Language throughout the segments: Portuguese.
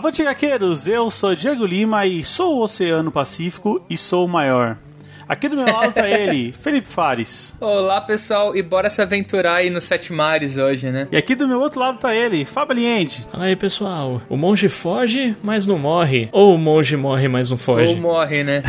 Avante HQueiros, eu sou Diego Lima e sou o Oceano Pacífico e sou o maior. Aqui do meu lado tá ele, Felipe Fares. Olá, pessoal, e bora se aventurar aí nos Sete Mares hoje, né? E aqui do meu outro lado tá ele, Fábio Aliende. Fala aí, pessoal. O monge foge, mas não morre. Ou o monge morre, mas não foge. Ou morre, né?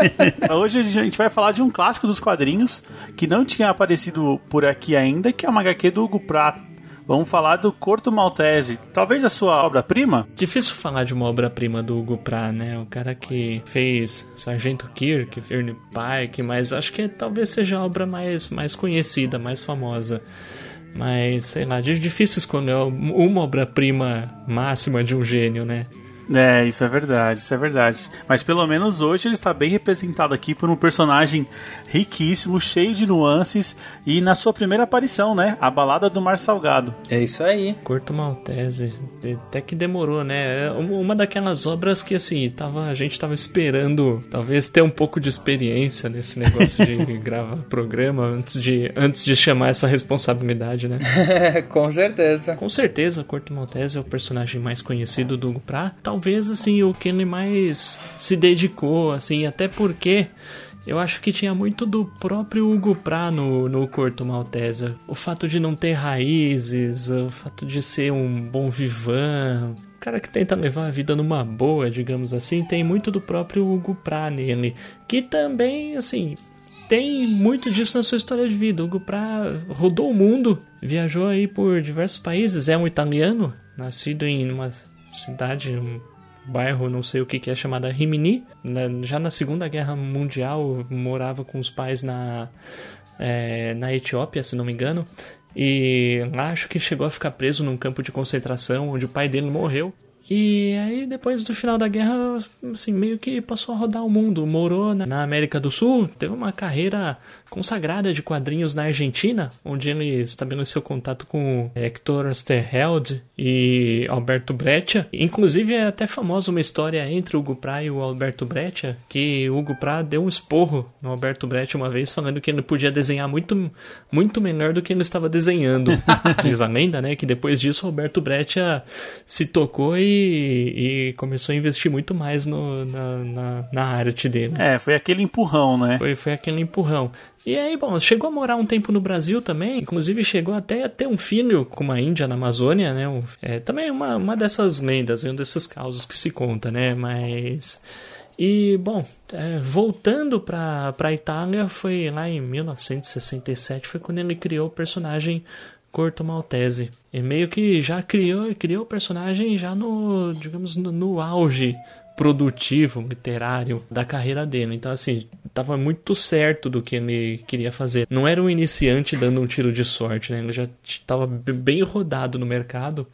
Hoje a gente vai falar de um clássico dos quadrinhos que não tinha aparecido por aqui ainda, que é uma HQ do Hugo Pratt. Vamos falar do Corto Maltese, talvez a sua obra-prima? Difícil falar de uma obra-prima do Hugo Pratt, né? O cara que fez Sargento Kirk, Verne Pike, mas acho que talvez seja a obra mais, mais conhecida, mais famosa. Mas, sei lá, difícil escolher uma obra-prima máxima de um gênio, né? É, isso é verdade, isso é verdade. Mas pelo menos hoje ele está bem representado aqui por um personagem riquíssimo, cheio de nuances e na sua primeira aparição, né? A Balada do Mar Salgado. É isso aí. Corto Maltese, até que demorou, né? É uma daquelas obras que assim, tava, a gente tava esperando talvez ter um pouco de experiência nesse negócio de gravar programa antes de, antes de chamar essa responsabilidade, né? Com certeza. Com certeza, Corto Maltese é o personagem mais conhecido do Pratt. Talvez assim o que ele mais se dedicou, assim, até porque eu acho que tinha muito do próprio Hugo Pratt no, no Corto Maltese. O fato de não ter raízes, o fato de ser um bom vivan, cara que tenta levar a vida numa boa, digamos assim, tem muito do próprio Hugo Pratt nele. Que também, assim, tem muito disso na sua história de vida. Hugo Pratt rodou o mundo, viajou aí por diversos países, é um italiano, nascido em uma cidade, um bairro, não sei o que, que é chamada Rimini. Já na Segunda Guerra Mundial morava com os pais na, é, na Etiópia, se não me engano. E acho que chegou a ficar preso num campo de concentração onde o pai dele morreu. E aí, depois do final da guerra, assim, meio que passou a rodar o mundo. Morou na América do Sul, teve uma carreira consagrada de quadrinhos na Argentina, onde ele estabeleceu contato com Hector Oesterheld e Alberto Breccia. Inclusive, é até famosa uma história entre Hugo Pratt e o Alberto Breccia, que Hugo Pratt deu um esporro no Alberto Breccia uma vez, falando que ele podia desenhar muito, muito melhor do que ele estava desenhando. Diz a lenda, né, que depois disso o Alberto Breccia se tocou e e, começou a investir muito mais no, na, na, na, arte dele. É, foi aquele empurrão, né? Foi, foi aquele empurrão. E aí, bom, chegou a morar um tempo no Brasil também, inclusive chegou até a ter um filho com uma índia na Amazônia, né? Um, é, também uma, uma dessas lendas, um desses causos que se conta, né? Mas... E, bom, é, voltando para a Itália, foi lá em 1967, foi quando ele criou o personagem Corto Maltese. E meio que já criou, criou o personagem já no, digamos, no, no auge produtivo, literário da carreira dele. Então, assim, tava muito certo do que ele queria fazer. Não era um iniciante dando um tiro de sorte, né? Ele já estava bem rodado no mercado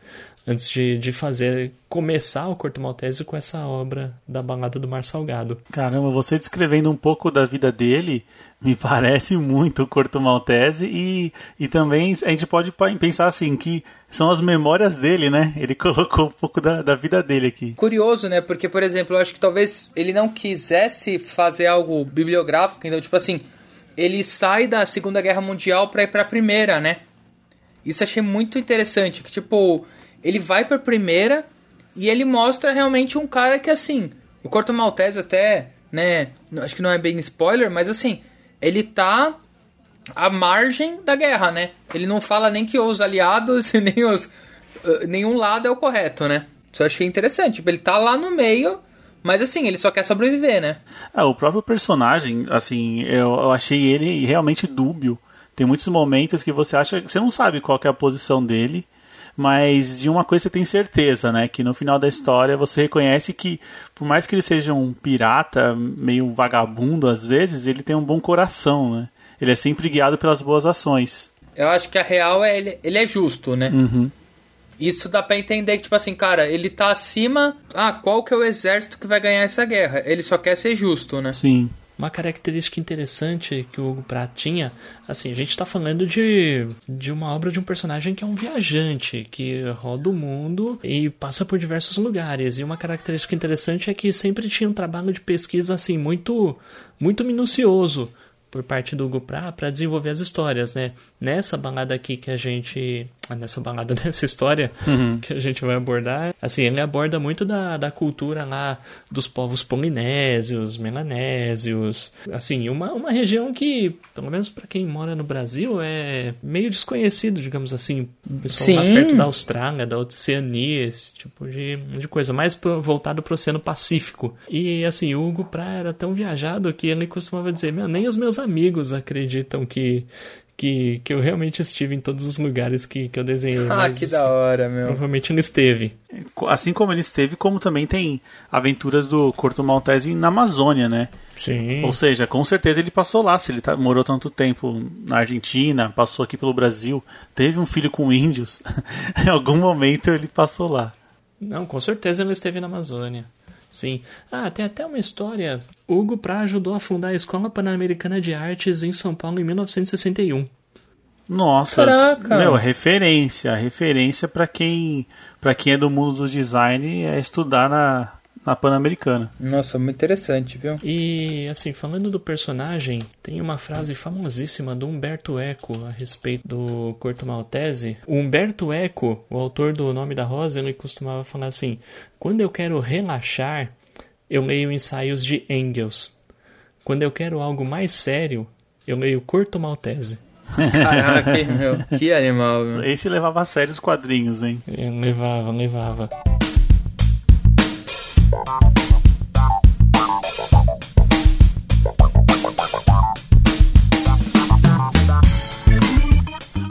antes de, de fazer, começar o Corto Maltese com essa obra da Balada do Mar Salgado. Caramba, você descrevendo um pouco da vida dele, me parece muito o Corto Maltese e, e também a gente pode pensar assim, que são as memórias dele, né? Ele colocou um pouco da, da vida dele aqui. Curioso, né? Porque, por exemplo, eu acho que talvez ele não quisesse fazer algo bibliográfico, então, tipo assim, ele sai da Segunda Guerra Mundial para ir para a Primeira, né? Isso achei muito interessante, que tipo, ele vai pra primeira e ele mostra realmente um cara que, assim, o Corto Maltese até, né, acho que não é bem spoiler, mas assim, ele tá à margem da guerra, né? Ele não fala nem que os aliados e nem os uh, nenhum lado é o correto, né? Isso eu achei interessante. Tipo, ele tá lá no meio, mas assim, ele só quer sobreviver, né? É, o próprio personagem, assim, eu, eu achei ele realmente dúbio. Tem muitos momentos que você acha, você não sabe qual é a posição dele mas de uma coisa você tem certeza, né? Que no final da história você reconhece que, por mais que ele seja um pirata, meio vagabundo às vezes, ele tem um bom coração, né? Ele é sempre guiado pelas boas ações. Eu acho que a real é ele, ele é justo, né? Uhum. Isso dá pra entender que, tipo assim, cara, ele tá acima. Ah, qual que é o exército que vai ganhar essa guerra? Ele só quer ser justo, né? Sim. Uma característica interessante que o Hugo Pratt tinha, assim, a gente está falando de, de uma obra de um personagem que é um viajante, que roda o mundo e passa por diversos lugares. E uma característica interessante é que sempre tinha um trabalho de pesquisa, assim, muito, muito minucioso por parte do Hugo Pratt para desenvolver as histórias, né? Nessa balada aqui que a gente nessa balada, nessa história Uhum. que a gente vai abordar, assim, ele aborda muito da, da cultura lá dos povos polinésios, melanésios, assim, uma, uma região que, pelo menos para quem mora no Brasil, é meio desconhecido, digamos assim, pessoal lá Sim. perto da Austrália, da Oceania, esse tipo de, de coisa, mais pro, voltado pro Oceano Pacífico. E, assim, o Hugo Pratt era tão viajado que ele costumava dizer, meu, nem os meus amigos acreditam que que, que eu realmente estive em todos os lugares que, que eu desenhei. Ah, mas, que da hora, meu. Provavelmente não esteve. Assim como ele esteve, como também tem aventuras do Corto Maltese na Amazônia, né? Sim. Ou seja, com certeza ele passou lá. Se ele tá- morou tanto tempo na Argentina, passou aqui pelo Brasil, teve um filho com índios, em algum momento ele passou lá. Não, com certeza ele esteve na Amazônia. Sim. Ah, tem até uma história. Hugo Pra ajudou a fundar a Escola Pan-Americana de Artes em São Paulo em 1961. Nossa, Caraca! meu, referência, referência para quem, para quem é do mundo do design é estudar na, na Pan-Americana. Nossa, muito interessante, viu? E, assim, falando do personagem, tem uma frase famosíssima do Humberto Eco a respeito do Corto Maltese. O Humberto Eco, o autor do Nome da Rosa, ele costumava falar assim: quando eu quero relaxar, eu leio ensaios de Engels. Quando eu quero algo mais sério, eu leio Corto Maltese. Caraca, meu. Que animal, meu. Esse levava a sério os quadrinhos, hein? Eu levava, levava.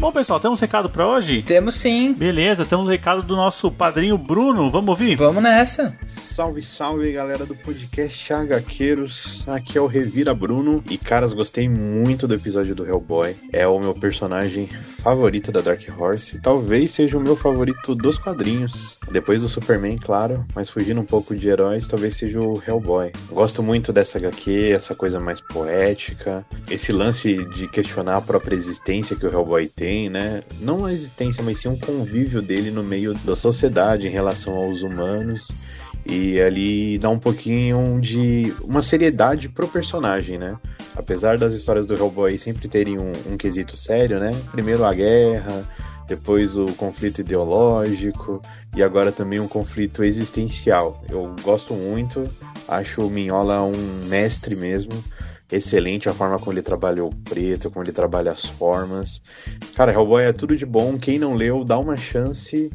Bom, pessoal, temos um recado para hoje? Temos sim. Beleza, temos um recado do nosso padrinho Bruno. Vamos ouvir? Vamos nessa. Salve, salve galera do podcast HQueiros. Aqui é o Revira Bruno. E caras, gostei muito do episódio do Hellboy. É o meu personagem favorito da Dark Horse. Talvez seja o meu favorito dos quadrinhos. Depois do Superman, claro. Mas fugindo um pouco de heróis, talvez seja o Hellboy. Gosto muito dessa HQ, essa coisa mais poética. Esse lance de questionar a própria existência que o Hellboy tem, né? Não a existência, mas sim um convívio dele no meio da sociedade em relação aos humanos e ali dá um pouquinho de uma seriedade pro personagem, né? Apesar das histórias do Hellboy sempre terem um, um quesito sério, né? Primeiro a guerra, depois o conflito ideológico e agora também um conflito existencial. Eu gosto muito, acho o Minhola um mestre mesmo. Excelente a forma como ele trabalha o preto, como ele trabalha as formas. Cara, Hellboy é tudo de bom. Quem não leu, dá uma chance.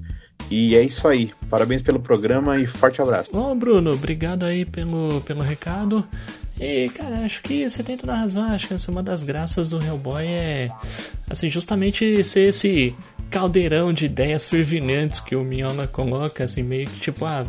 E é isso aí. Parabéns pelo programa e forte abraço. Bom, Bruno, obrigado aí pelo, pelo recado. E, cara, acho que você tem toda a razão. Acho que essa é uma das graças do Hellboy é, assim, justamente ser esse caldeirão de ideias fervilhantes que o Minhola coloca, assim, meio que tipo, ah,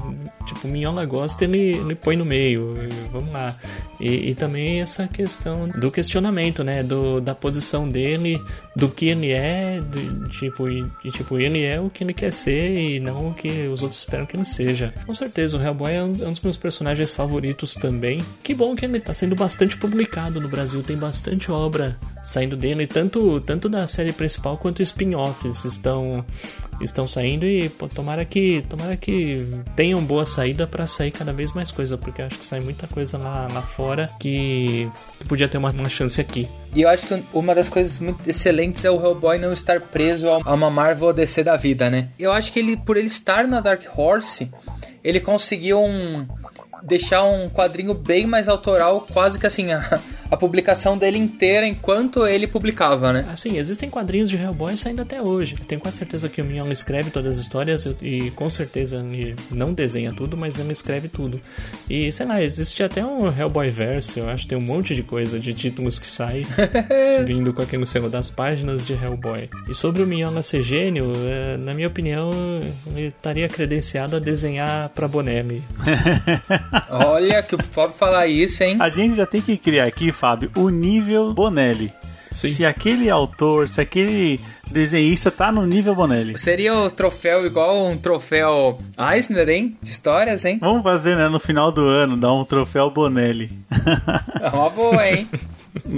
tipo, o Minhola gosta, ele, ele põe no meio, vamos lá. E, e também essa questão do questionamento, né, do, da posição dele, do que ele é, de, tipo, e, e, tipo, ele é o que ele quer ser e não o que os outros esperam que ele seja. Com certeza, o Hellboy é um, é um dos meus personagens favoritos também. Que bom que ele tá sendo bastante publicado no Brasil, tem bastante obra saindo dele, tanto, tanto da série principal quanto spin-offs estão estão saindo e pô, tomara que tomara que tenham boa saída para sair cada vez mais coisa, porque acho que sai muita coisa lá, lá fora que podia ter uma, uma chance aqui. E eu acho que uma das coisas muito excelentes é o Hellboy não estar preso a uma Marvel ou DC da vida, né? Eu acho que ele, por ele estar na Dark Horse, ele conseguiu um, deixar um quadrinho bem mais autoral, quase que assim, a publicação dele inteira enquanto ele publicava, né? Assim, existem quadrinhos de Hellboy saindo até hoje. Eu tenho quase certeza que o Mignon escreve todas as histórias e com certeza ele não desenha tudo, mas ele escreve tudo. E sei lá, existe até um Hellboy Verse, eu acho, tem um monte de coisa, de títulos que sai vindo com aquele selo das páginas de Hellboy. E sobre o Mignon ser gênio, é, na minha opinião, ele estaria credenciado a desenhar pra Bonelli. Olha que o Fábio falar isso, hein? A gente já tem que criar aqui, Fábio, o nível Bonelli. Sim. se aquele autor, se aquele desenhista tá no nível Bonelli. Seria o troféu igual um troféu Eisner, hein? De histórias, hein? Vamos fazer, né, no final do ano, dar um troféu Bonelli. É uma boa, hein?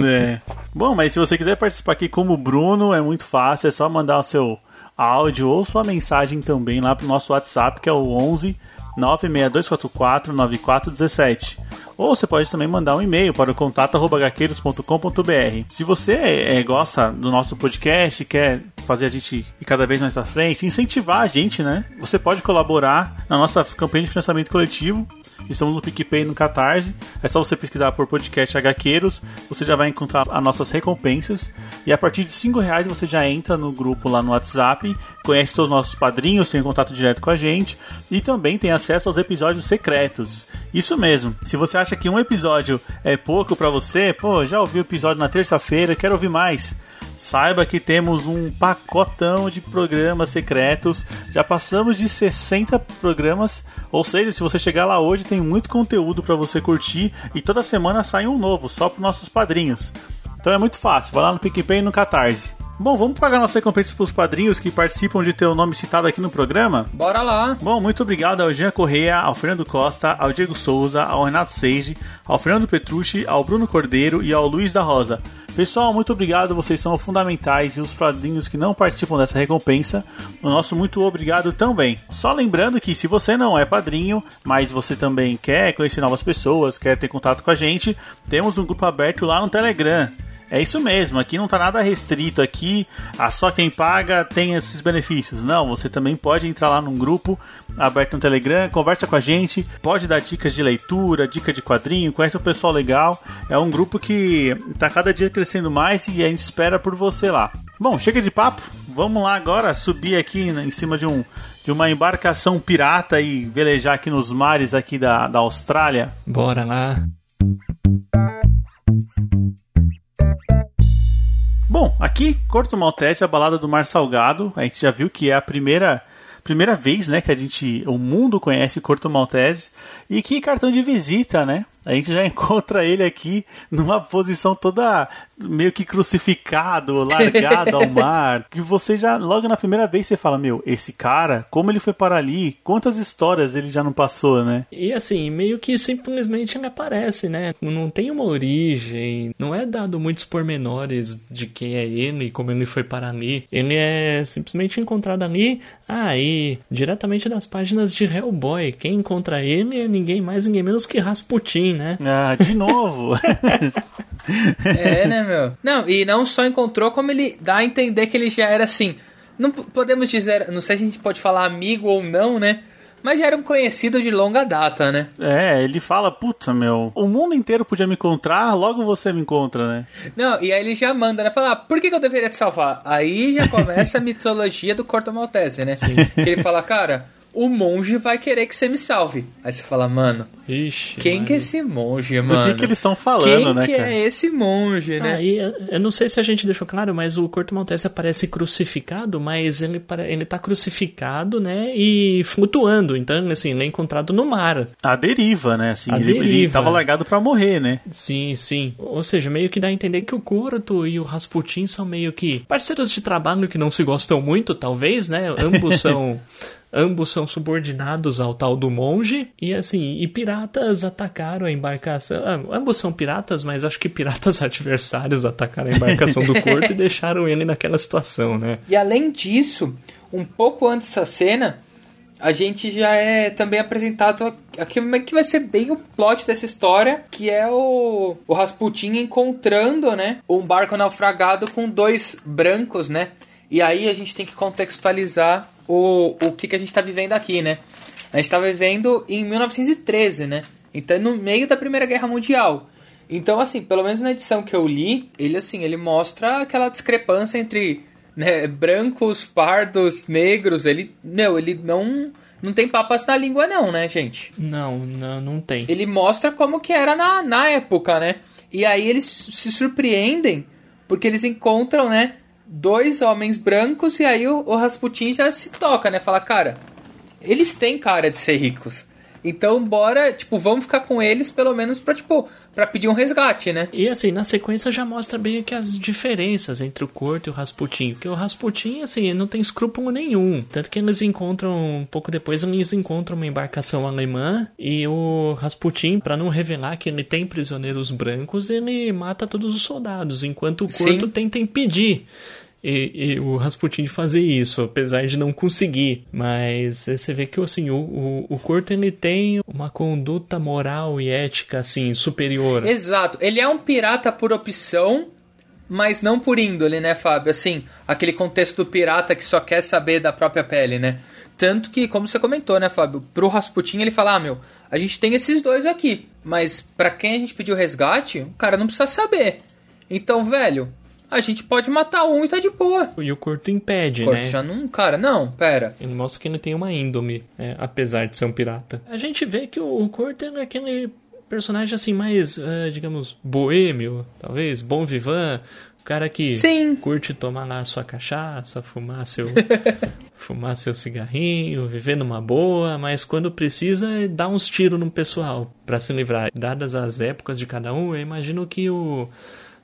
É. Bom, mas se você quiser participar aqui como Bruno, é muito fácil, é só mandar o seu áudio ou sua mensagem também lá pro nosso WhatsApp, que é o 11 96244 9417. Ou você pode também mandar um e-mail para o contato.gaqueiros.com.br. Se você é, gosta do nosso podcast, quer fazer a gente ir cada vez mais à frente, incentivar a gente, né? Você pode colaborar na nossa campanha de financiamento coletivo. Estamos no PicPay no Catarse. É só você pesquisar por podcast HQueiros. Você já vai encontrar as nossas recompensas. E a partir de 5 reais você já entra no grupo lá no WhatsApp, conhece todos os nossos padrinhos, tem contato direto com a gente e também tem acesso aos episódios secretos. Isso mesmo. Se você acha que um episódio é pouco para você, pô, já ouvi o episódio na terça-feira, quero ouvir mais. Saiba que temos um pacotão de programas secretos. Já passamos de 60 programas, ou seja, se você chegar lá hoje, tem muito conteúdo para você curtir e toda semana sai um novo, só para nossos padrinhos. Então é muito fácil, vai lá no PicPay e no Catarse. Bom, vamos pagar nossa recompensa para os padrinhos que participam de ter o nome citado aqui no programa? Bora lá. Bom, muito obrigado ao Jean Correia, ao Fernando Costa, ao Diego Souza, ao Renato Seiji, ao Fernando Petrucci, ao Bruno Cordeiro e ao Luiz da Rosa. Pessoal, muito obrigado, vocês são fundamentais e os padrinhos que não participam dessa recompensa, o nosso muito obrigado também. Só lembrando que se você não é padrinho, mas você também quer conhecer novas pessoas, quer ter contato com a gente, temos um grupo aberto lá no Telegram. É isso mesmo, aqui não está nada restrito aqui, a só quem paga tem esses benefícios. Não, você também pode entrar lá num grupo aberto no Telegram, conversa com a gente, pode dar dicas de leitura, dica de quadrinho, conhece um pessoal legal. É um grupo que está cada dia crescendo mais e a gente espera por você lá. Bom, chega de papo, vamos lá agora subir aqui em cima de um de uma embarcação pirata e velejar aqui nos mares aqui da, da Austrália. Bora lá. Bom, aqui Corto Maltese, a balada do Mar Salgado. A gente já viu que é a primeira primeira vez, né, que a gente, o mundo conhece Corto Maltese e que cartão de visita, né? A gente já encontra ele aqui numa posição toda meio que crucificado, largado ao mar. Que você já, logo na primeira vez, você fala: Meu, esse cara, como ele foi para ali? Quantas histórias ele já não passou, né? E assim, meio que simplesmente ele aparece, né? Não tem uma origem, não é dado muitos pormenores de quem é ele, como ele foi para ali. Ele é simplesmente encontrado ali, aí, ah, diretamente das páginas de Hellboy. Quem encontra ele é ninguém mais, ninguém menos que Rasputin, né? Ah, de novo! é, né, meu? Não, e não só encontrou, como ele dá a entender que ele já era assim. Não podemos dizer, não sei se a gente pode falar amigo ou não, né? Mas já era um conhecido de longa data, né? É, ele fala, puta, meu, o mundo inteiro podia me encontrar, logo você me encontra, né? Não, e aí ele já manda, né? Fala, ah, por que, que eu deveria te salvar? Aí já começa a mitologia do Corto Maltese, né? Sim. Que ele fala, cara, o monge vai querer que você me salve. Aí você fala, mano, Ixi, quem mano. que é esse monge, mano? Do que, que eles estão falando, quem né, que cara? é esse monge, né? Ah, e eu não sei se a gente deixou claro, mas o Corto Maltese aparece crucificado, mas ele, ele tá crucificado, né, e flutuando. Então, assim, ele é encontrado no mar. A deriva, né, assim, A ele, deriva. ele tava largado pra morrer, né? Sim, sim. Ou seja, meio que dá a entender que o Corto e o Rasputin são meio que parceiros de trabalho que não se gostam muito, talvez, né? Ambos são... Ambos são subordinados ao tal do monge. E assim, e piratas atacaram a embarcação. Ah, ambos são piratas, mas acho que piratas adversários atacaram a embarcação do Corto e deixaram ele naquela situação, né? E além disso, um pouco antes dessa cena, a gente já é também apresentado aqui que vai ser bem o plot dessa história, que é o, o Rasputin encontrando, né, um barco naufragado com dois brancos, né? E aí a gente tem que contextualizar o, o que, que a gente está vivendo aqui, né? A gente está vivendo em 1913, né? Então, no meio da Primeira Guerra Mundial. Então, assim, pelo menos na edição que eu li, ele, assim, ele mostra aquela discrepância entre né, brancos, pardos, negros. Ele, não, ele não, não tem papas na língua, não, né, gente? Não, não, não tem. Ele mostra como que era na, na época, né? E aí eles se surpreendem porque eles encontram, né, dois homens brancos e aí o, o Rasputin já se toca, né? Fala, cara, eles têm cara de ser ricos. Então, bora, tipo, vamos ficar com eles pelo menos pra, tipo, pra pedir um resgate, né? E assim, na sequência já mostra bem que as diferenças entre o Corto e o Rasputin. Porque o Rasputin, assim, não tem escrúpulo nenhum. Tanto que eles encontram, um pouco depois, eles encontram uma embarcação alemã e o Rasputin, para não revelar que ele tem prisioneiros brancos, ele mata todos os soldados, enquanto o Corto Sim. tenta impedir. E, e o Rasputin de fazer isso, apesar de não conseguir. Mas você vê que assim, o, o, o Corto ele tem uma conduta moral e ética assim superior. Exato. Ele é um pirata por opção, mas não por índole, né, Fábio? Assim, aquele contexto do pirata que só quer saber da própria pele, né? Tanto que, como você comentou, né, Fábio? Pro Rasputin ele fala: ah, meu, a gente tem esses dois aqui, mas pra quem a gente pediu resgate, o cara não precisa saber. Então, velho, a gente pode matar um e tá de boa. E o Corto impede, Corto né? já não. Cara, não, pera. Ele mostra que ele tem uma índole, é, apesar de ser um pirata. A gente vê que o, o Corto é aquele personagem assim mais, é, digamos, boêmio, talvez, bom vivant. O cara que Sim. curte tomar lá sua cachaça, fumar seu, fumar seu cigarrinho, viver numa boa, mas quando precisa, dá uns tiros no pessoal pra se livrar. Dadas as épocas de cada um, eu imagino que o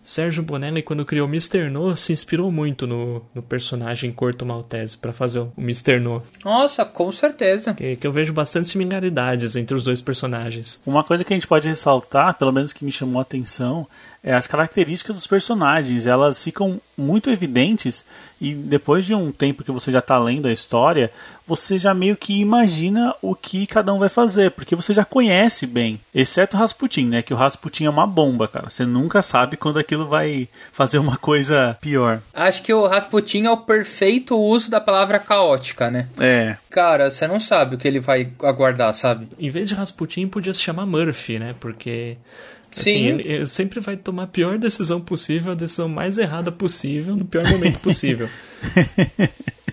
Sérgio Bonelli, quando criou Mr. No, se inspirou muito no, no personagem Corto Maltese pra fazer o Mr. No. Nossa, com certeza. Que, que eu vejo bastante similaridades entre os dois personagens. Uma coisa que a gente pode ressaltar, pelo menos que me chamou a atenção, é as características dos personagens. Elas ficam muito evidentes e depois de um tempo que você já está lendo a história, você já meio que imagina o que cada um vai fazer, porque você já conhece bem. Exceto o Rasputin, né? Que o Rasputin é uma bomba, cara. Você nunca sabe quando aquilo vai fazer uma coisa pior. Acho que o Rasputin é o perfeito uso da palavra caótica, né? É. Cara, você não sabe o que ele vai aguardar, sabe? Em vez de Rasputin, podia se chamar Murphy, né? Porque. Assim, Sim. ele, ele sempre vai tomar a pior decisão possível, a decisão mais errada possível, no pior momento possível.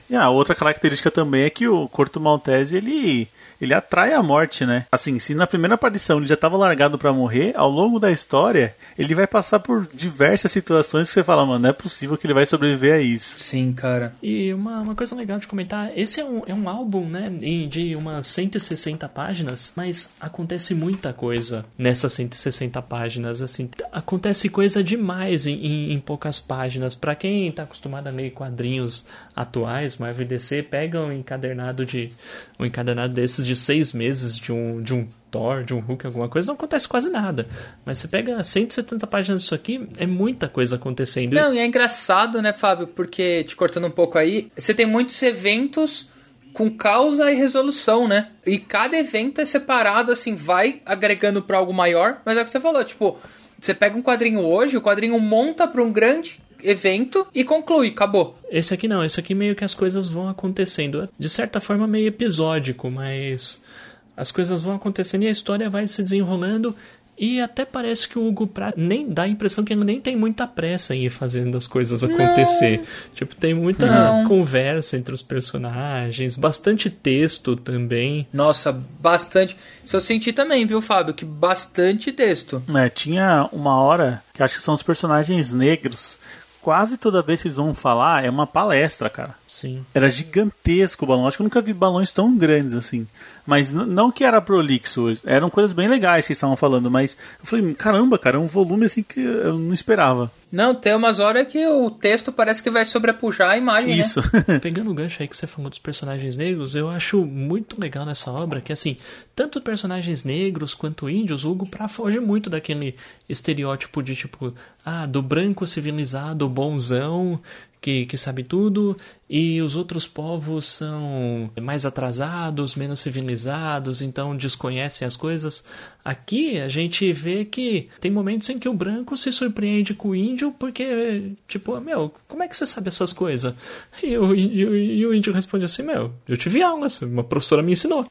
E a outra característica também é que o Corto Maltese ele ele atrai a morte, né? Assim, se na primeira aparição ele já estava largado para morrer, ao longo da história ele vai passar por diversas situações que você fala, mano, não é possível que ele vai sobreviver a isso. Sim, cara. E uma, uma coisa legal de comentar, esse é um, é um álbum, né, de umas 160 páginas, mas acontece muita coisa nessas 160 páginas, assim, acontece coisa demais em, em, em poucas páginas. Pra quem tá acostumado a ler quadrinhos atuais, Marvel e DC, pega um encadernado de um encadernado desses de seis meses de um de um Thor, de um Hulk, alguma coisa, não acontece quase nada. Mas você pega 170 páginas disso aqui, é muita coisa acontecendo. Não, e é engraçado, né, Fábio? Porque, te cortando um pouco aí, você tem muitos eventos com causa e resolução, né? E cada evento é separado, assim, vai agregando pra algo maior. Mas é o que você falou, tipo, você pega um quadrinho hoje, o quadrinho monta pra um grande evento e conclui, acabou. Esse aqui não, esse aqui meio que as coisas vão acontecendo. De certa forma, meio episódico, mas as coisas vão acontecendo e a história vai se desenrolando. E até parece que o Hugo Pratt nem dá a impressão que ele nem tem muita pressa em ir fazendo as coisas acontecer. Tipo, tem muita Não. conversa entre os personagens, bastante texto também. Nossa, bastante. Isso eu senti também, viu, Fábio? Que bastante texto. É, tinha uma hora que acho que são os personagens negros. Quase toda vez que eles vão falar é uma palestra, cara. Sim. Era gigantesco o balão. Acho que eu nunca vi balões tão grandes assim. Mas não que era prolixo, eram coisas bem legais que estavam falando. Mas eu falei, caramba, cara, é um volume assim que eu não esperava. Não, tem umas horas que o texto parece que vai sobrepujar a imagem, né? Isso. Pegando o gancho aí que você falou dos personagens negros, eu acho muito legal nessa obra que, assim, tanto personagens negros quanto índios, o Hugo Pratt foge muito daquele estereótipo de, tipo, ah, do branco civilizado, bonzão, que, que sabe tudo, e os outros povos são mais atrasados, menos civilizados, então desconhecem as coisas. Aqui a gente vê que tem momentos em que o branco se surpreende com o índio porque, tipo, meu, como é que você sabe essas coisas? E o, e o- e o índio responde assim, meu, eu tive aulas, uma professora me ensinou.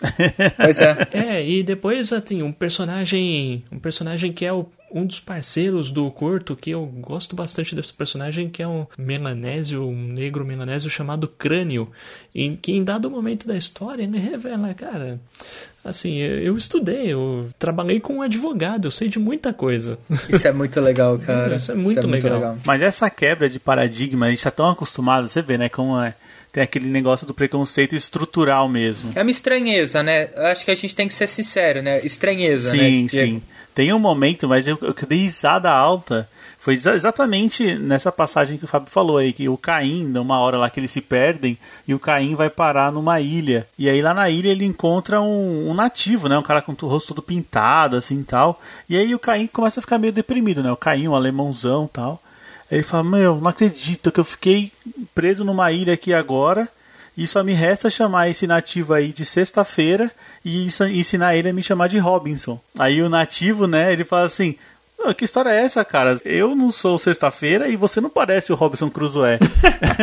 Pois é. É, e depois tem um personagem, um personagem que é o- um dos parceiros do Corto, que eu gosto bastante desse personagem, que é um melanésio, um negro melanésio chamado Crânio, em que em dado momento da história ele revela, cara, assim, eu, estudei, eu trabalhei com um advogado, eu sei de muita coisa. Isso é muito legal, cara. Isso é muito legal. Mas essa quebra de paradigma, a gente tá tão acostumado, você vê, né? Como é. tem aquele negócio do preconceito estrutural mesmo. É uma estranheza, né? Eu acho que a gente tem que ser sincero, né? Estranheza, sim, né? Sim, Tem um momento, mas eu, eu dei risada alta. Foi exatamente nessa passagem que o Fábio falou aí, que o Caim, numa hora lá que eles se perdem, e o Caim vai parar numa ilha. E aí lá na ilha ele encontra um, um nativo, né? Um cara com o rosto todo pintado, assim tal. E aí o Caim começa a ficar meio deprimido, né? O Caim, um alemãozão tal. Ele fala: Meu, não acredito que eu fiquei preso numa ilha aqui agora. E só me resta chamar esse nativo aí de sexta-feira e ensinar ele a me chamar de Robinson. Aí o nativo, né, ele fala assim: que história é essa, cara? Eu não sou sexta-feira e você não parece o Robinson Crusoe.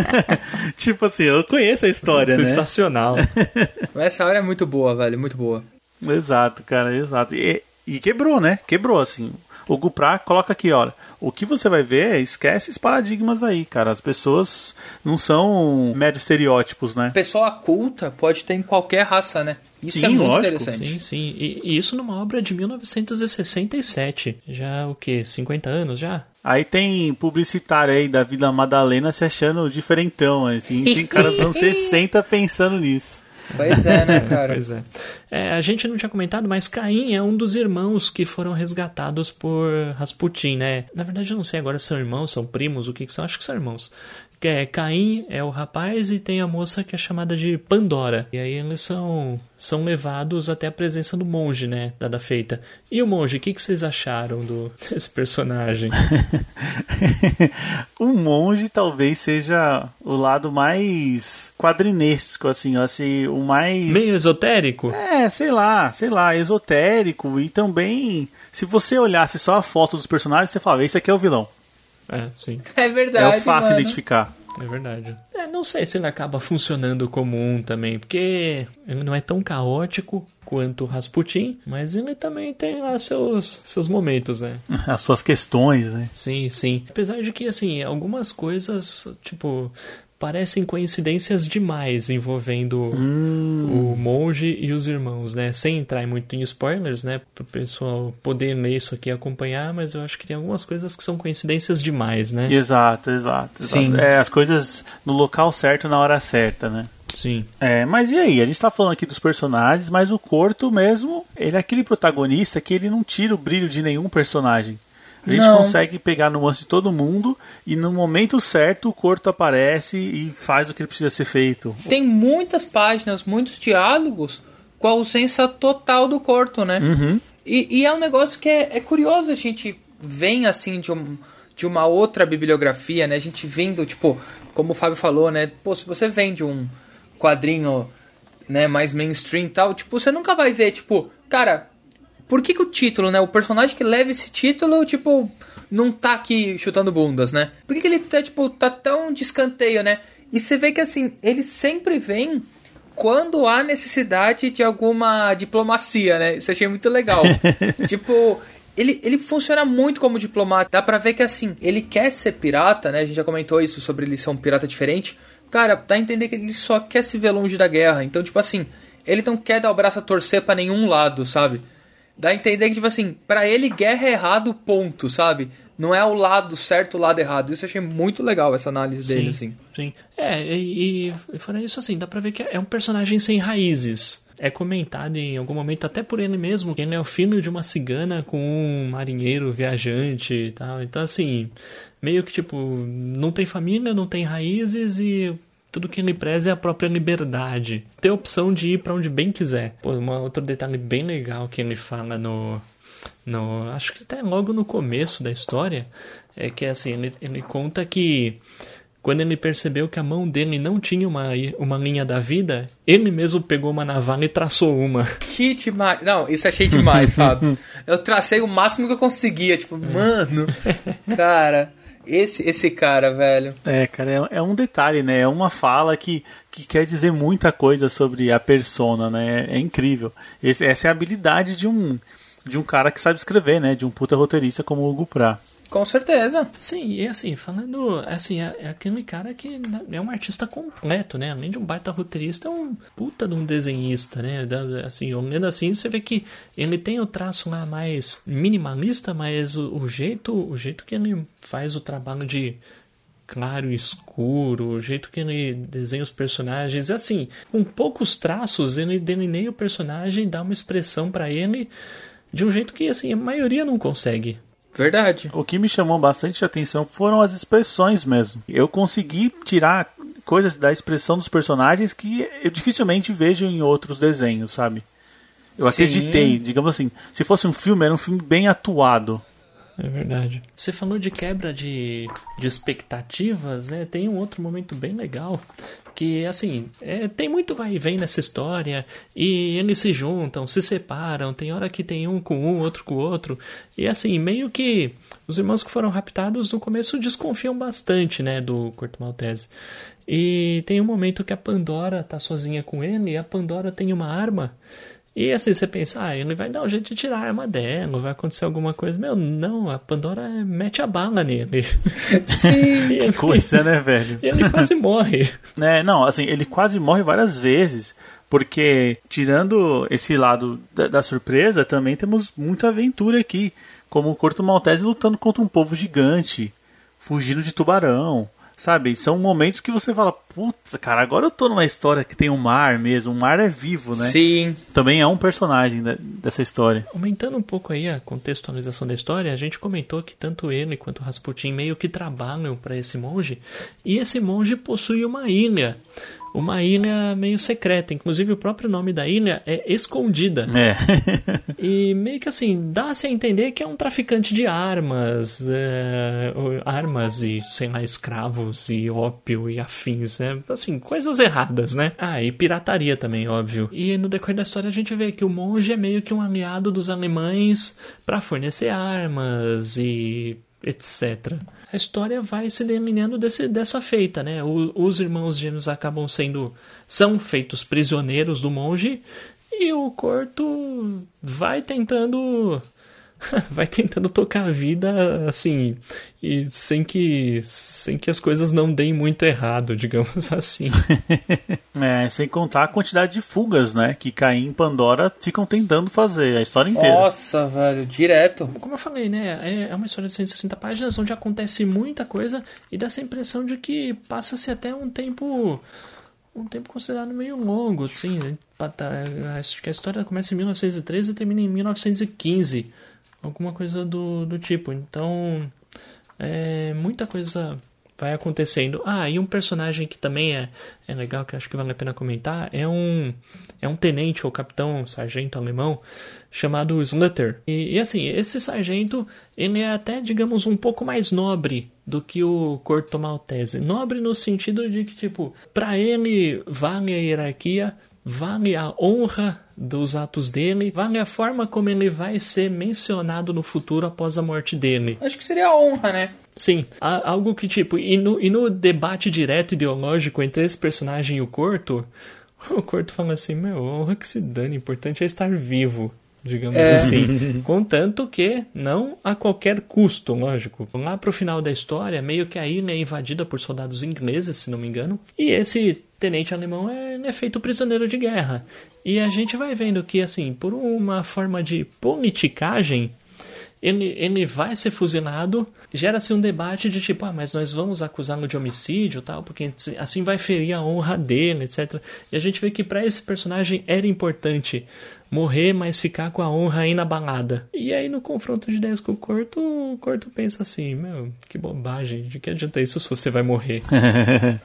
tipo assim, eu conheço a história, Sensacional. né? Sensacional. Essa hora é muito boa, velho, muito boa. Exato, cara, exato. E, e quebrou, né? Quebrou, assim. O Gupra coloca aqui, olha, o que você vai ver, esquece esses paradigmas aí, cara. As pessoas não são meros estereótipos, né? Pessoa culta pode ter em qualquer raça, né? Isso Sim, é muito lógico. interessante. Sim, sim. E, e isso numa obra de 1967. Já o quê? 50 anos já? Aí tem publicitário aí da Vila Madalena se achando diferentão, assim. Tem cara dos anos 60 pensando nisso. Pois é, né, cara? Pois é. É, A gente não tinha comentado, mas Caim é um dos irmãos que foram resgatados por Rasputin, né? Na verdade, eu não sei agora se são irmãos, são primos, o que, que são. Acho que são irmãos. Que é, Caim é o rapaz e tem a moça que é chamada de Pandora. E aí eles são, são levados até a presença do monge, né? Dada feita. E o monge, o que, que vocês acharam do, desse personagem? o monge talvez seja o lado mais quadrinesco, assim, assim, o mais. Meio esotérico? É, sei lá, sei lá, esotérico e também, se você olhasse só a foto dos personagens, você fala, esse aqui é o vilão. É, sim. É verdade, é o fácil mano. identificar. É verdade. É, não sei se ele acaba funcionando como um também, porque ele não é tão caótico quanto o Rasputin, mas ele também tem lá seus, seus momentos, né? As suas questões, né? Sim, sim. Apesar de que, assim, algumas coisas, tipo, parecem coincidências demais envolvendo o monge e os irmãos, né? Sem entrar muito em spoilers, né? Para o pessoal poder ler isso aqui e acompanhar, mas eu acho que tem algumas coisas que são coincidências demais, né? Exato, exato. exato. Sim. É, as coisas no local certo, na hora certa, né? Sim. É, mas e aí? A gente tá falando aqui dos personagens, mas o Corto mesmo, ele é aquele protagonista que ele não tira o brilho de nenhum personagem. A gente Não. consegue pegar no nuance de todo mundo e no momento certo o Corto aparece e faz o que ele precisa ser feito. Tem muitas páginas, muitos diálogos com a ausência total do corto, né? Uhum. E, e é um negócio que é, é curioso, a gente vem assim de, um, de uma outra bibliografia, né? A gente vindo, tipo, como o Fábio falou, né? Pô, se você vem de um quadrinho né, mais mainstream e tal, tipo, você nunca vai ver, tipo, cara, por que, que o título, né? O personagem que leva esse título, tipo, não tá aqui chutando bundas, né? Por que, que ele tá, tipo, tá tão de escanteio, né? E você vê que assim, ele sempre vem quando há necessidade de alguma diplomacia, né? Isso eu achei muito legal. tipo, ele, ele funciona muito como diplomata. Dá pra ver que assim, ele quer ser pirata, né? A gente já comentou isso sobre ele ser um pirata diferente. Cara, dá a entender que ele só quer se ver longe da guerra. Então, tipo assim, ele não quer dar o braço a torcer pra nenhum lado, sabe? Dá a entender que, tipo assim, pra ele guerra é errado, ponto, sabe? Não é o lado certo, o lado errado. Isso eu achei muito legal, essa análise dele, assim. Sim. É, e, e, e fora isso, assim, dá pra ver que é um personagem sem raízes. É comentado em algum momento, até por ele mesmo, que ele é o filho de uma cigana com um marinheiro viajante e tal. Então, assim, meio que, tipo, não tem família, não tem raízes e tudo que ele preza é a própria liberdade. Ter a opção de ir pra onde bem quiser. Pô, um outro detalhe bem legal que ele fala no, no acho que até logo no começo da história é que assim ele, ele conta que quando ele percebeu que a mão dele não tinha uma, uma linha da vida, ele mesmo pegou uma navalha e traçou uma. Que demais. Não, isso achei demais, Fábio. Eu tracei o máximo que eu conseguia. Tipo, mano, cara, esse, esse cara, velho. É, cara, é, é um detalhe, né? É uma fala que, que quer dizer muita coisa sobre a persona, né? É, incrível. Esse- essa é a habilidade de um, de um cara que sabe escrever, né? De um puta roteirista como o Hugo Pratt. Com certeza. Sim, e assim, falando, assim, é, é aquele cara que é um artista completo, né? Além de um baita roteirista, é um puta de um desenhista, né? Assim, olhando assim, você vê que ele tem o traço lá mais minimalista, mas o, o jeito, o jeito que ele faz o trabalho de claro e escuro, o jeito que ele desenha os personagens, assim, com poucos traços ele delineia o personagem, dá uma expressão para ele de um jeito que assim a maioria não consegue. Verdade. O que me chamou bastante atenção foram as expressões mesmo. Eu consegui tirar coisas da expressão dos personagens que eu dificilmente vejo em outros desenhos, sabe? Eu Sim. acreditei, digamos assim, se fosse um filme, era um filme bem atuado. É verdade. Você falou de quebra de, de expectativas, né? Tem um outro momento bem legal que, assim, é, tem muito vai e vem nessa história e eles se juntam, se separam, tem hora que tem um com um, outro com o outro. E, assim, meio que os irmãos que foram raptados no começo desconfiam bastante, né, do Corto Maltese. E tem um momento que a Pandora tá sozinha com ele e a Pandora tem uma arma e assim, você pensa, ah, ele vai dar um jeito de tirar a arma dela, vai acontecer alguma coisa. Meu, não, a Pandora mete a bala nele. Sim. E ele, Coisa, né, velho? e ele quase morre. né, não, assim, ele quase morre várias vezes. Porque, tirando esse lado da, da surpresa, também temos muita aventura aqui. Como o Corto Maltese lutando contra um povo gigante, fugindo de tubarão. Sabe? São momentos que você fala, putz, cara, agora eu tô numa história que tem um mar mesmo. O mar é vivo, né? Sim. Também é um personagem da- dessa história. Aumentando um pouco aí a contextualização da história, a gente comentou que tanto ele quanto o Rasputin meio que trabalham para esse monge, e esse monge possui uma ilha. Uma ilha meio secreta, inclusive o próprio nome da ilha é Escondida. É. E meio que assim, dá-se a entender que é um traficante de armas, é, armas e, sei lá, escravos e ópio e afins, é, assim, coisas erradas, né? Ah, e pirataria também, óbvio. E no decorrer da história a gente vê que o monge é meio que um aliado dos alemães para fornecer armas e etc. A história vai se delineando desse, dessa feita, né? O- os irmãos gêmeos acabam sendo são feitos prisioneiros do monge e o Corto vai tentando vai tentando tocar a vida assim e sem que sem que as coisas não deem muito errado, digamos assim. É, sem contar a quantidade de fugas, né? Que Caim e Pandora ficam tentando fazer a história inteira. Nossa, velho, direto. Como eu falei, né? é- É uma história de 160 páginas onde acontece muita coisa e dá essa impressão de que passa-se até um tempo. Um tempo considerado meio longo, assim. né? Tá- Acho que a história começa em 1913 e termina em 1915. Alguma coisa do, do tipo. Então. É, muita coisa vai acontecendo. Ah, e um personagem que também é, é legal, que acho que vale a pena comentar, é um, é um tenente ou capitão, sargento alemão, chamado Slutter. E, e assim, esse sargento, ele é até, digamos, um pouco mais nobre do que o Corto Maltese. Nobre no sentido de que, tipo, pra ele vale a hierarquia, vale a honra dos atos dele, vale a forma como ele vai ser mencionado no futuro após a morte dele. Acho que seria a honra, né? Sim, algo que tipo, e no, e no debate direto ideológico entre esse personagem e o Corto, o Corto fala assim: Meu, honra que se dane, o importante é estar vivo, digamos É. assim. Contanto que não a qualquer custo, lógico. Lá pro final da história, meio que a ilha é invadida por soldados ingleses, se não me engano, e esse tenente alemão é, é feito prisioneiro de guerra. E a gente vai vendo que, assim, por uma forma de politicagem, ele, ele vai ser fuzilado, gera-se um debate de tipo, ah, mas nós vamos acusá-lo de homicídio tal, porque assim vai ferir a honra dele, etc. E a gente vê que para esse personagem era importante morrer, mas ficar com a honra inabalada. E aí no confronto de ideias com o Corto, o Corto pensa assim, meu, que bobagem, de que adianta isso se você vai morrer?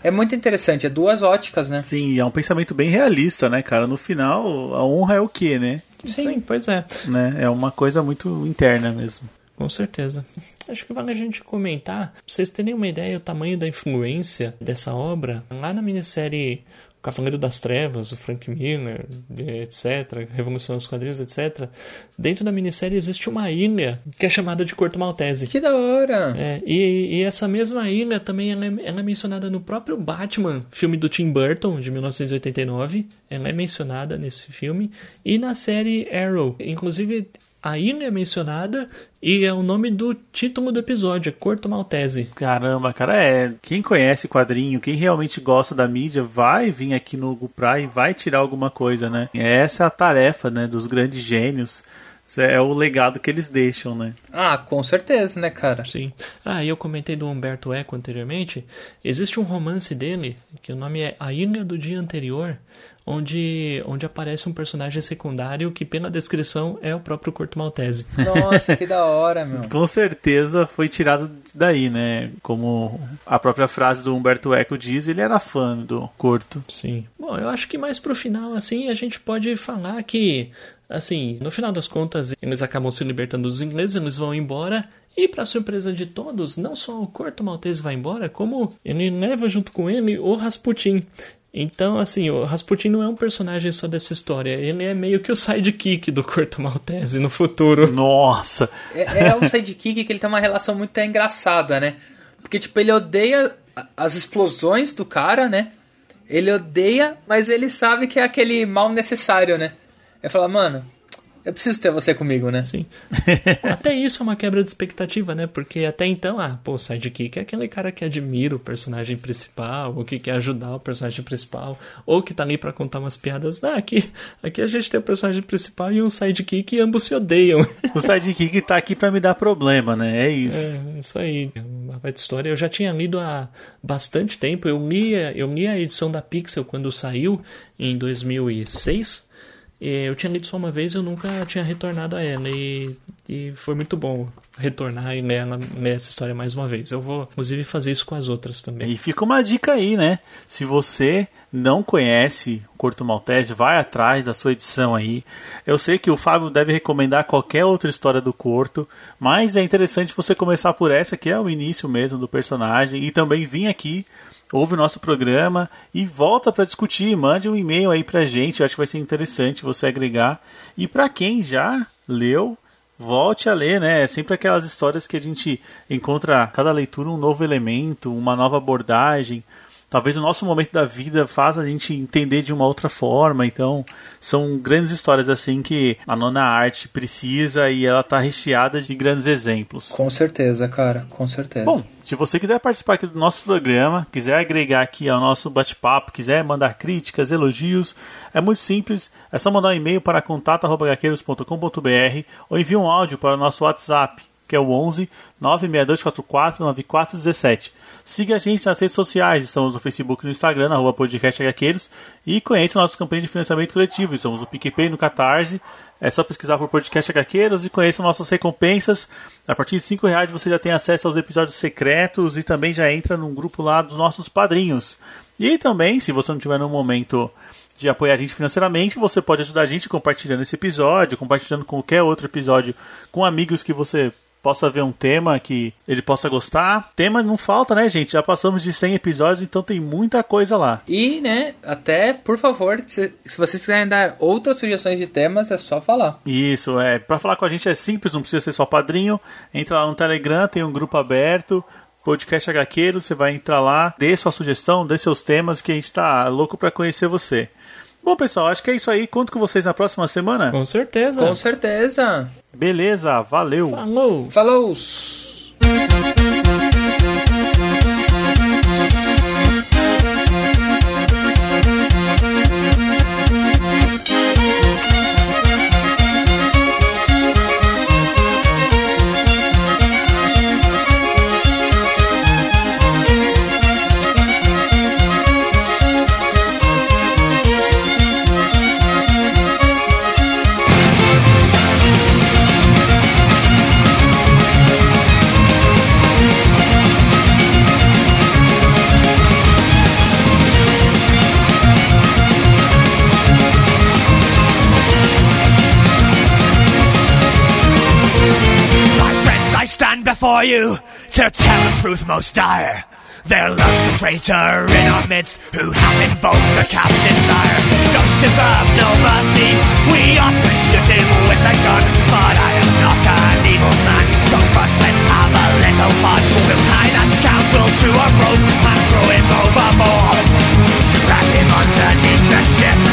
É muito interessante, é duas óticas, né? Sim, é um pensamento bem realista, né, cara? No final, a honra é o quê, né? Sim, pois é. né? É uma coisa muito interna mesmo. Com certeza. Acho que vale a gente comentar, pra vocês terem uma ideia do tamanho da influência dessa obra, lá na minissérie Cavaleiro das Trevas, o Frank Miller, etc., Revolução dos Quadrinhos, etc., dentro da minissérie existe uma ilha que é chamada de Corto Maltese. Que da hora. É, e, e essa mesma ilha também ela é, ela é mencionada no próprio Batman, filme do Tim Burton, de 1989. Ela é mencionada nesse filme. E na série Arrow. Inclusive, a ilha é mencionada e é o nome do título do episódio, é Corto Maltese. Caramba, cara, é. Quem conhece quadrinho, quem realmente gosta da mídia, vai vir aqui no Gupra e vai tirar alguma coisa, né? Essa é a tarefa, né, dos grandes gênios. Isso é o legado que eles deixam, né? Ah, com certeza, né, cara? Sim. Ah, e eu comentei do Humberto Eco anteriormente. Existe um romance dele, que o nome é A Ilha do Dia Anterior, onde, onde aparece um personagem secundário que, pela descrição, é o próprio Corto Maltese. Nossa, que da hora, meu. Com certeza foi tirado daí, né? Como a própria frase do Humberto Eco diz, ele era fã do Corto. Sim. Bom, eu acho que mais pro final, assim, a gente pode falar que, assim, no final das contas, eles acabam se libertando dos ingleses, eles vão embora. E para surpresa de todos, não só o Corto Maltese vai embora, como ele leva junto com ele o Rasputin. Então, assim, o Rasputin não é um personagem só dessa história, ele é meio que o sidekick do Corto Maltese no futuro. Nossa! É, é um sidekick que ele tem uma relação muito engraçada, né? Porque, tipo, ele odeia as explosões do cara, né? Ele odeia, mas ele sabe que é aquele mal necessário, né? É falar, mano, eu preciso ter você comigo, né? Sim. até isso é uma quebra de expectativa, né? Porque até então, ah, pô, o sidekick é aquele cara que admira o personagem principal, ou que quer ajudar o personagem principal, ou que tá ali pra contar umas piadas. Ah, aqui, aqui a gente tem o personagem principal e um sidekick e ambos se odeiam. O sidekick tá aqui pra me dar problema, né? É isso. É, isso aí. Uma baita história. Eu já tinha lido há bastante tempo. Eu li, eu li a edição da Pixel quando saiu, em 2006. Eu tinha lido só uma vez eu nunca tinha retornado a ela. E, e foi muito bom retornar e ler ela- ler essa história mais uma vez. Eu vou, inclusive, fazer isso com as outras também. E fica uma dica aí, né? Se você não conhece o Corto Maltese, vai atrás da sua edição aí. Eu sei que o Fábio deve recomendar qualquer outra história do Corto, mas é interessante você começar por essa, que é o início mesmo do personagem, e também vir aqui, ouve o nosso programa e volta para discutir. Mande um e-mail aí pra gente, eu acho que vai ser interessante você agregar. E para quem já leu, volte a ler, né? É sempre aquelas histórias que a gente encontra a cada leitura um novo elemento, uma nova abordagem. Talvez o nosso momento da vida faça a gente entender de uma outra forma. Então, são grandes histórias assim que a nona arte precisa e ela está recheada de grandes exemplos. Com certeza, cara, com certeza. Bom, se você quiser participar aqui do nosso programa, quiser agregar aqui ao nosso bate-papo, quiser mandar críticas, elogios, é muito simples. É só mandar um e-mail para contato.gaqueiros.com.br ou enviar um áudio para o nosso WhatsApp, que é o 11 96244 9417. Siga a gente nas redes sociais, estamos no Facebook e no Instagram, arroba podcast HQueiros, e conheça a nossa campanha de financiamento coletivo, estamos no PicPay no Catarse, é só pesquisar por podcast HQueiros e conheça nossas recompensas. A partir de 5 reais você já tem acesso aos episódios secretos e também já entra num grupo lá dos nossos padrinhos. E também, se você não tiver no momento de apoiar a gente financeiramente, você pode ajudar a gente compartilhando esse episódio, compartilhando qualquer outro episódio com amigos que você possa ver um tema que ele possa gostar. Tema não falta, né, gente? Já passamos de 100 episódios, então tem muita coisa lá. E, né, até, por favor, se, se vocês quiserem dar outras sugestões de temas, é só falar. Isso, é. Pra falar com a gente é simples, não precisa ser só padrinho. Entra lá no Telegram, tem um grupo aberto. Podcast HQeiro, você vai entrar lá, dê sua sugestão, dê seus temas, que a gente tá louco pra conhecer você. Bom, pessoal, acho que é isso aí. Conto com vocês na próxima semana. Com certeza. Com certeza. Beleza, valeu. Falou! Falou! for you to tell the truth most dire. There lurks a traitor in our midst who hath invoked the captain's ire. Don't deserve no mercy. We ought to shoot him with a gun, but I am not an evil man. So first let's have a little fun. We'll tie that scoundrel to a rope and throw him overboard. Strap him underneath the ship.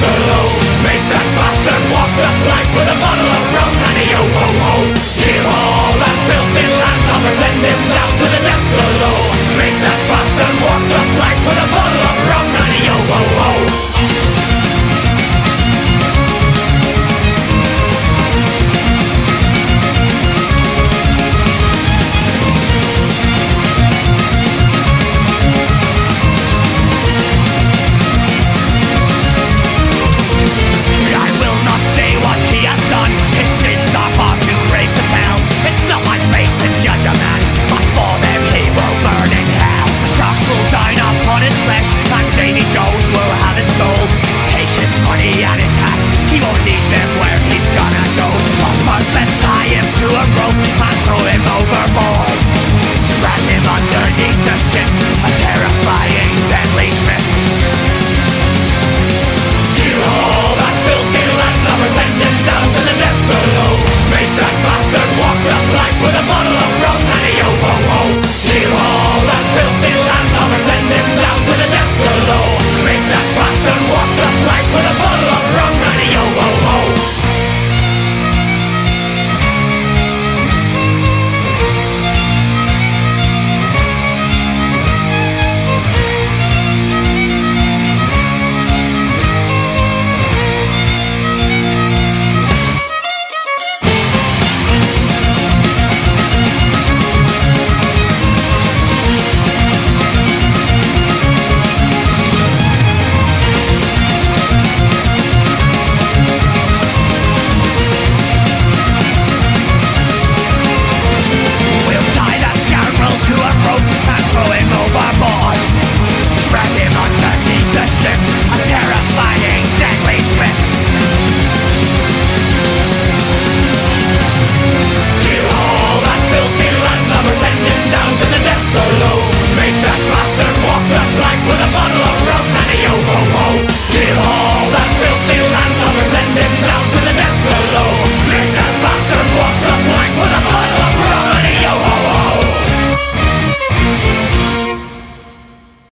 below Make that bastard walk the plank with a bottle of rum and a yo-ho-ho. Give all that filthy landlubber, send him down to the depths below Make that bastard walk the plank with a bottle of rum and a yo-ho-ho.